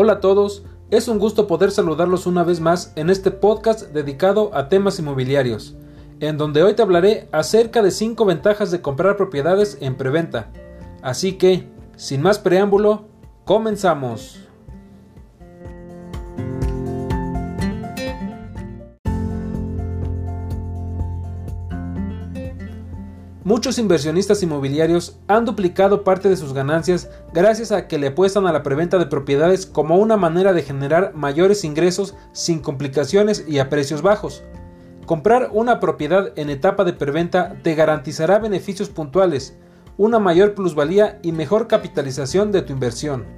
Hola a todos, es un gusto poder saludarlos una vez más en este podcast dedicado a temas inmobiliarios, en donde hoy te hablaré acerca de 5 ventajas de comprar propiedades en preventa. Así que, sin más preámbulo, comenzamos. Muchos inversionistas inmobiliarios han duplicado parte de sus ganancias gracias a que le apuestan a la preventa de propiedades como una manera de generar mayores ingresos sin complicaciones y a precios bajos. Comprar una propiedad en etapa de preventa te garantizará beneficios puntuales, una mayor plusvalía y mejor capitalización de tu inversión.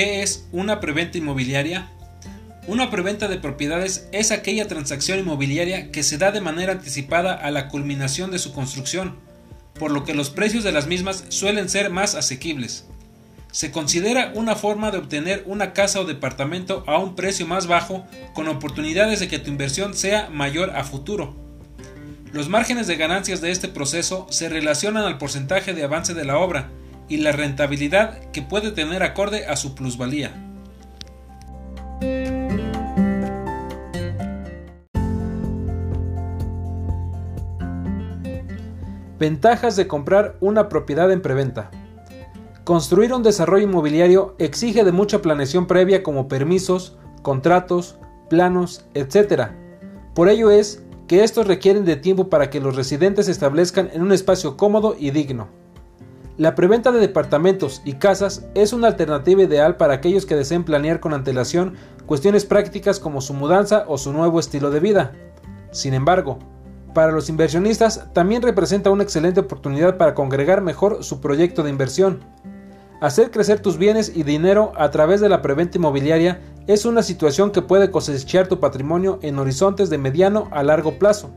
¿Qué es una preventa inmobiliaria? Una preventa de propiedades es aquella transacción inmobiliaria que se da de manera anticipada a la culminación de su construcción, por lo que los precios de las mismas suelen ser más asequibles. Se considera una forma de obtener una casa o departamento a un precio más bajo con oportunidades de que tu inversión sea mayor a futuro. Los márgenes de ganancias de este proceso se relacionan al porcentaje de avance de la obra, y la rentabilidad que puede tener acorde a su plusvalía. Ventajas de comprar una propiedad en preventa. Construir un desarrollo inmobiliario exige de mucha planeación previa como permisos, contratos, planos, etc. Por ello es que estos requieren de tiempo para que los residentes se establezcan en un espacio cómodo y digno. La preventa de departamentos y casas es una alternativa ideal para aquellos que deseen planear con antelación cuestiones prácticas como su mudanza o su nuevo estilo de vida. Sin embargo, para los inversionistas también representa una excelente oportunidad para congregar mejor su proyecto de inversión. Hacer crecer tus bienes y dinero a través de la preventa inmobiliaria es una situación que puede cosechar tu patrimonio en horizontes de mediano a largo plazo.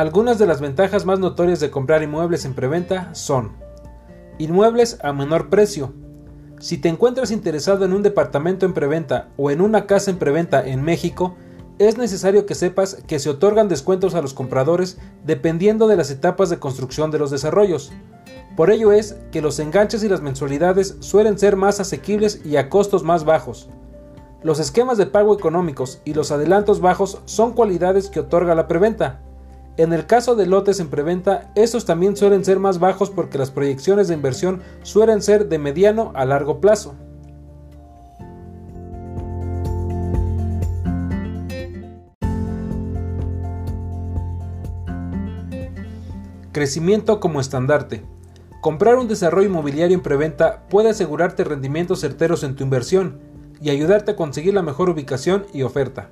Algunas de las ventajas más notorias de comprar inmuebles en preventa son Inmuebles a menor precio. Si te encuentras interesado en un departamento en preventa o en una casa en preventa en México, es necesario que sepas que se otorgan descuentos a los compradores dependiendo de las etapas de construcción de los desarrollos. Por ello es que los enganches y las mensualidades suelen ser más asequibles y a costos más bajos. Los esquemas de pago económicos y los adelantos bajos son cualidades que otorga la preventa. En el caso de lotes en preventa, estos también suelen ser más bajos porque las proyecciones de inversión suelen ser de mediano a largo plazo. Crecimiento como estandarte. Comprar un desarrollo inmobiliario en preventa puede asegurarte rendimientos certeros en tu inversión y ayudarte a conseguir la mejor ubicación y oferta.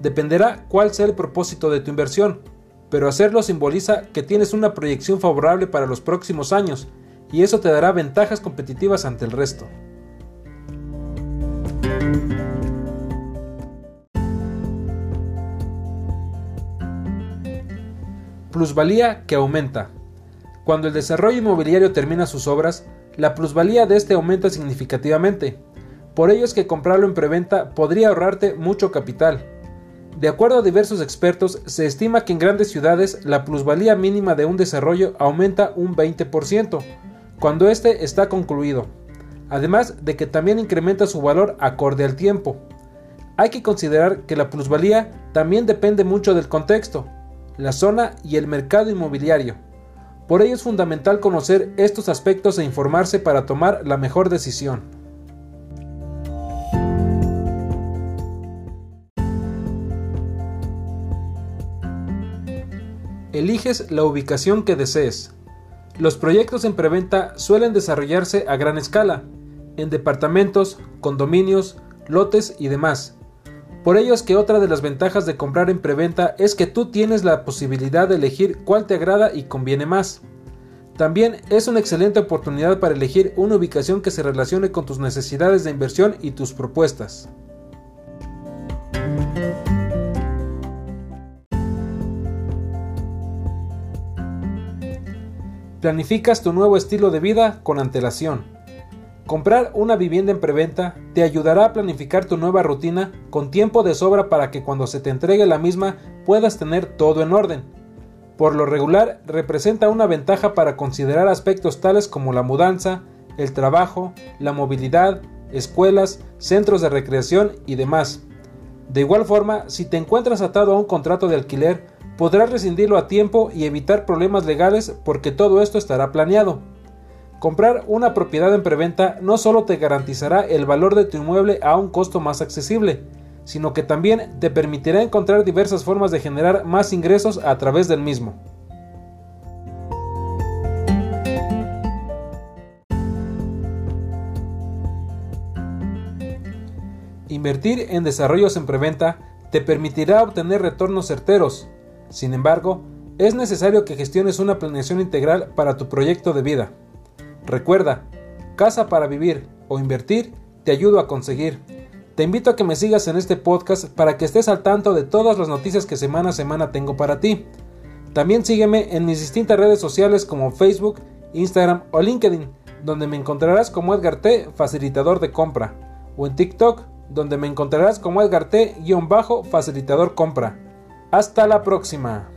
Dependerá cuál sea el propósito de tu inversión, pero hacerlo simboliza que tienes una proyección favorable para los próximos años y eso te dará ventajas competitivas ante el resto. Plusvalía que aumenta. Cuando el desarrollo inmobiliario termina sus obras, la plusvalía de este aumenta significativamente. Por ello es que comprarlo en preventa podría ahorrarte mucho capital, de acuerdo a diversos expertos, se estima que en grandes ciudades la plusvalía mínima de un desarrollo aumenta un 20%, cuando éste está concluido, además de que también incrementa su valor acorde al tiempo. Hay que considerar que la plusvalía también depende mucho del contexto, la zona y el mercado inmobiliario. Por ello es fundamental conocer estos aspectos e informarse para tomar la mejor decisión. Eliges la ubicación que desees. Los proyectos en preventa suelen desarrollarse a gran escala, en departamentos, condominios, lotes y demás. Por ello es que otra de las ventajas de comprar en preventa es que tú tienes la posibilidad de elegir cuál te agrada y conviene más. También es una excelente oportunidad para elegir una ubicación que se relacione con tus necesidades de inversión y tus propuestas. Planificas tu nuevo estilo de vida con antelación. Comprar una vivienda en preventa te ayudará a planificar tu nueva rutina con tiempo de sobra para que cuando se te entregue la misma puedas tener todo en orden. Por lo regular representa una ventaja para considerar aspectos tales como la mudanza, el trabajo, la movilidad, escuelas, centros de recreación y demás. De igual forma, si te encuentras atado a un contrato de alquiler, podrás rescindirlo a tiempo y evitar problemas legales porque todo esto estará planeado. Comprar una propiedad en preventa no solo te garantizará el valor de tu inmueble a un costo más accesible, sino que también te permitirá encontrar diversas formas de generar más ingresos a través del mismo. Invertir en desarrollos en preventa te permitirá obtener retornos certeros. Sin embargo, es necesario que gestiones una planeación integral para tu proyecto de vida. Recuerda, casa para vivir o invertir te ayudo a conseguir. Te invito a que me sigas en este podcast para que estés al tanto de todas las noticias que semana a semana tengo para ti. También sígueme en mis distintas redes sociales como Facebook, Instagram o LinkedIn, donde me encontrarás como Edgar T, facilitador de compra, o en TikTok, donde me encontrarás como Edgar T, facilitador compra. Hasta la próxima.